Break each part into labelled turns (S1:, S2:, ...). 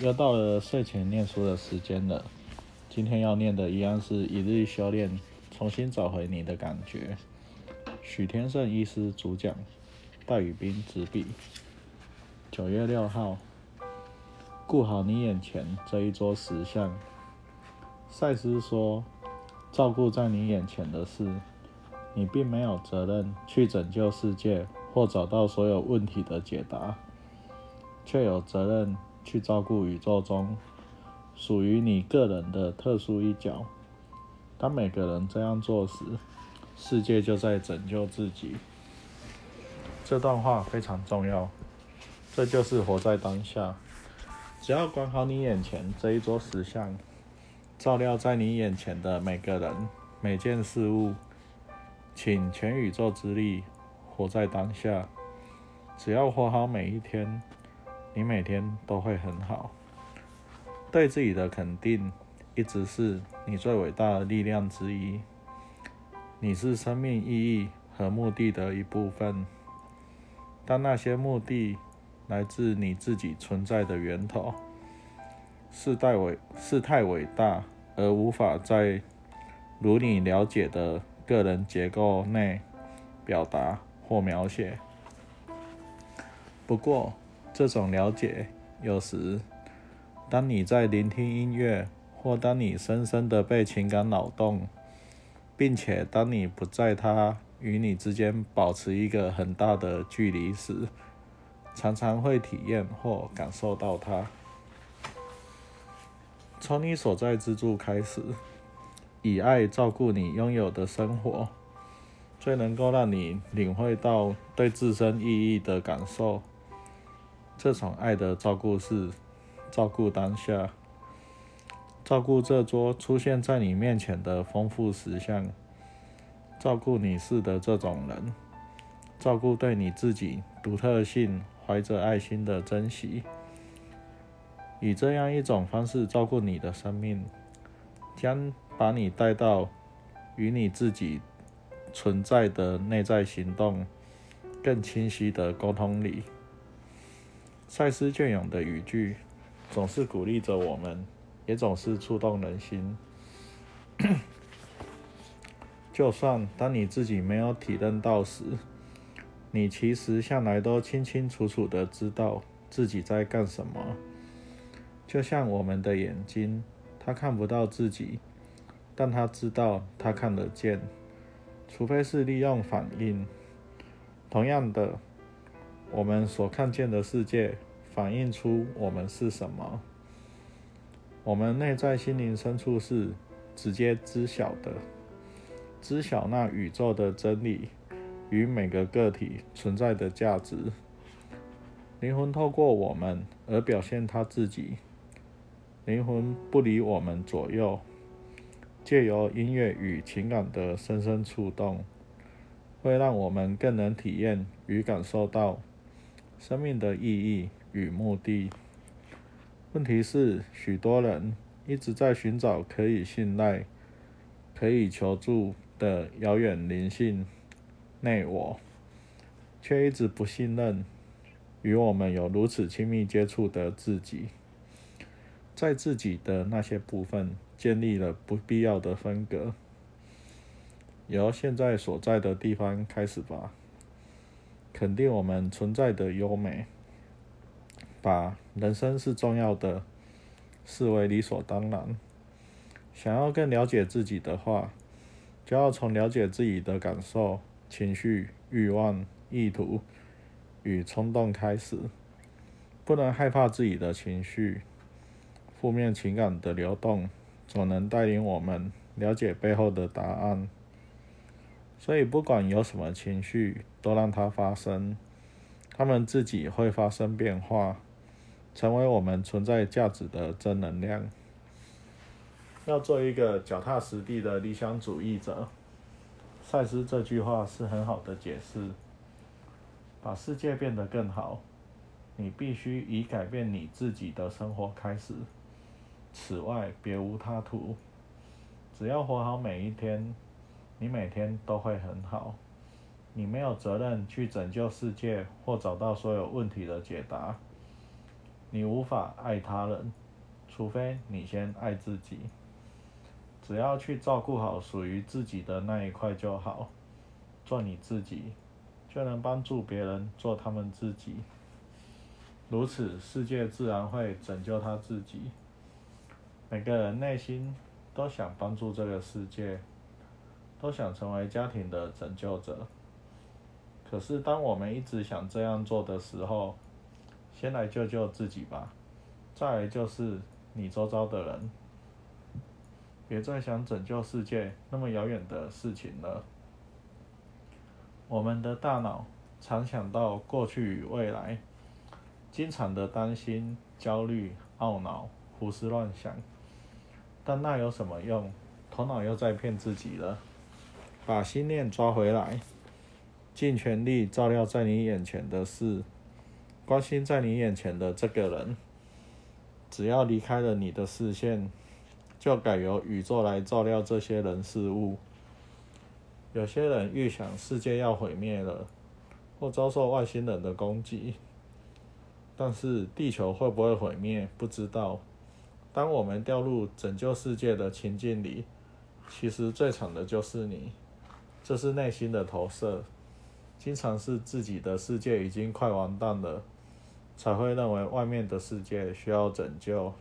S1: 又到了睡前念书的时间了。今天要念的一样是一日修炼，重新找回你的感觉。许天胜医师主讲，戴宇斌执笔。九月六号，顾好你眼前这一桌石像。赛斯说，照顾在你眼前的事，你并没有责任去拯救世界或找到所有问题的解答。却有责任去照顾宇宙中属于你个人的特殊一角。当每个人这样做时，世界就在拯救自己。这段话非常重要，这就是活在当下。只要管好你眼前这一桌石像，照料在你眼前的每个人、每件事物，请全宇宙之力活在当下。只要活好每一天。你每天都会很好，对自己的肯定一直是你最伟大的力量之一。你是生命意义和目的的一部分。当那些目的来自你自己存在的源头，是太伟是太伟大而无法在如你了解的个人结构内表达或描写。不过。这种了解，有时，当你在聆听音乐，或当你深深的被情感扰动，并且当你不在它与你之间保持一个很大的距离时，常常会体验或感受到它。从你所在之处开始，以爱照顾你拥有的生活，最能够让你领会到对自身意义的感受。这种爱的照顾是照顾当下，照顾这桌出现在你面前的丰富实相，照顾你是的这种人，照顾对你自己独特性怀着爱心的珍惜，以这样一种方式照顾你的生命，将把你带到与你自己存在的内在行动更清晰的沟通里。赛斯隽永的语句，总是鼓励着我们，也总是触动人心。就算当你自己没有体认到时，你其实向来都清清楚楚的知道自己在干什么。就像我们的眼睛，它看不到自己，但它知道它看得见，除非是利用反应。同样的。我们所看见的世界，反映出我们是什么。我们内在心灵深处是直接知晓的，知晓那宇宙的真理与每个个体存在的价值。灵魂透过我们而表现他自己。灵魂不离我们左右，借由音乐与情感的深深触动，会让我们更能体验与感受到。生命的意义与目的。问题是，许多人一直在寻找可以信赖、可以求助的遥远灵性内我，却一直不信任与我们有如此亲密接触的自己，在自己的那些部分建立了不必要的分隔。由现在所在的地方开始吧。肯定我们存在的优美，把人生是重要的视为理所当然。想要更了解自己的话，就要从了解自己的感受、情绪、欲望、意图与冲动开始。不能害怕自己的情绪，负面情感的流动总能带领我们了解背后的答案。所以，不管有什么情绪，都让它发生，他们自己会发生变化，成为我们存在价值的正能量。要做一个脚踏实地的理想主义者，赛斯这句话是很好的解释。把世界变得更好，你必须以改变你自己的生活开始。此外，别无他途。只要活好每一天。你每天都会很好，你没有责任去拯救世界或找到所有问题的解答，你无法爱他人，除非你先爱自己。只要去照顾好属于自己的那一块就好，做你自己，就能帮助别人做他们自己。如此，世界自然会拯救他自己。每个人内心都想帮助这个世界，都想成为家庭的拯救者。可是，当我们一直想这样做的时候，先来救救自己吧，再来就是你周遭的人。别再想拯救世界那么遥远的事情了。我们的大脑常想到过去与未来。经常的担心、焦虑、懊恼、胡思乱想，但那有什么用？头脑又在骗自己了。把心念抓回来，尽全力照料在你眼前的事，关心在你眼前的这个人。只要离开了你的视线，就改由宇宙来照料这些人事物。有些人预想世界要毁灭了，或遭受外星人的攻击。但是地球会不会毁灭？不知道。当我们掉入拯救世界的情境里，其实最惨的就是你。这是内心的投射，经常是自己的世界已经快完蛋了，才会认为外面的世界需要拯救。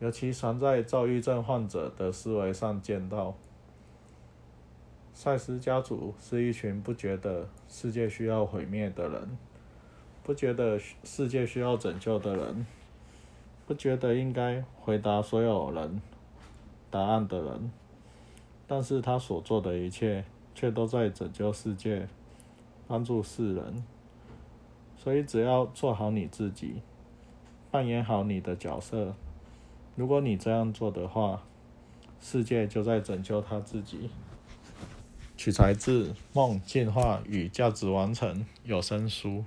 S1: 尤其常在躁郁症患者的思维上见到。赛斯家族是一群不觉得世界需要毁灭的人。不觉得世界需要拯救的人，不觉得应该回答所有人答案的人，但是他所做的一切却都在拯救世界，帮助世人。所以只要做好你自己，扮演好你的角色，如果你这样做的话，世界就在拯救他自己。取材自《梦进化与价值完成》有声书。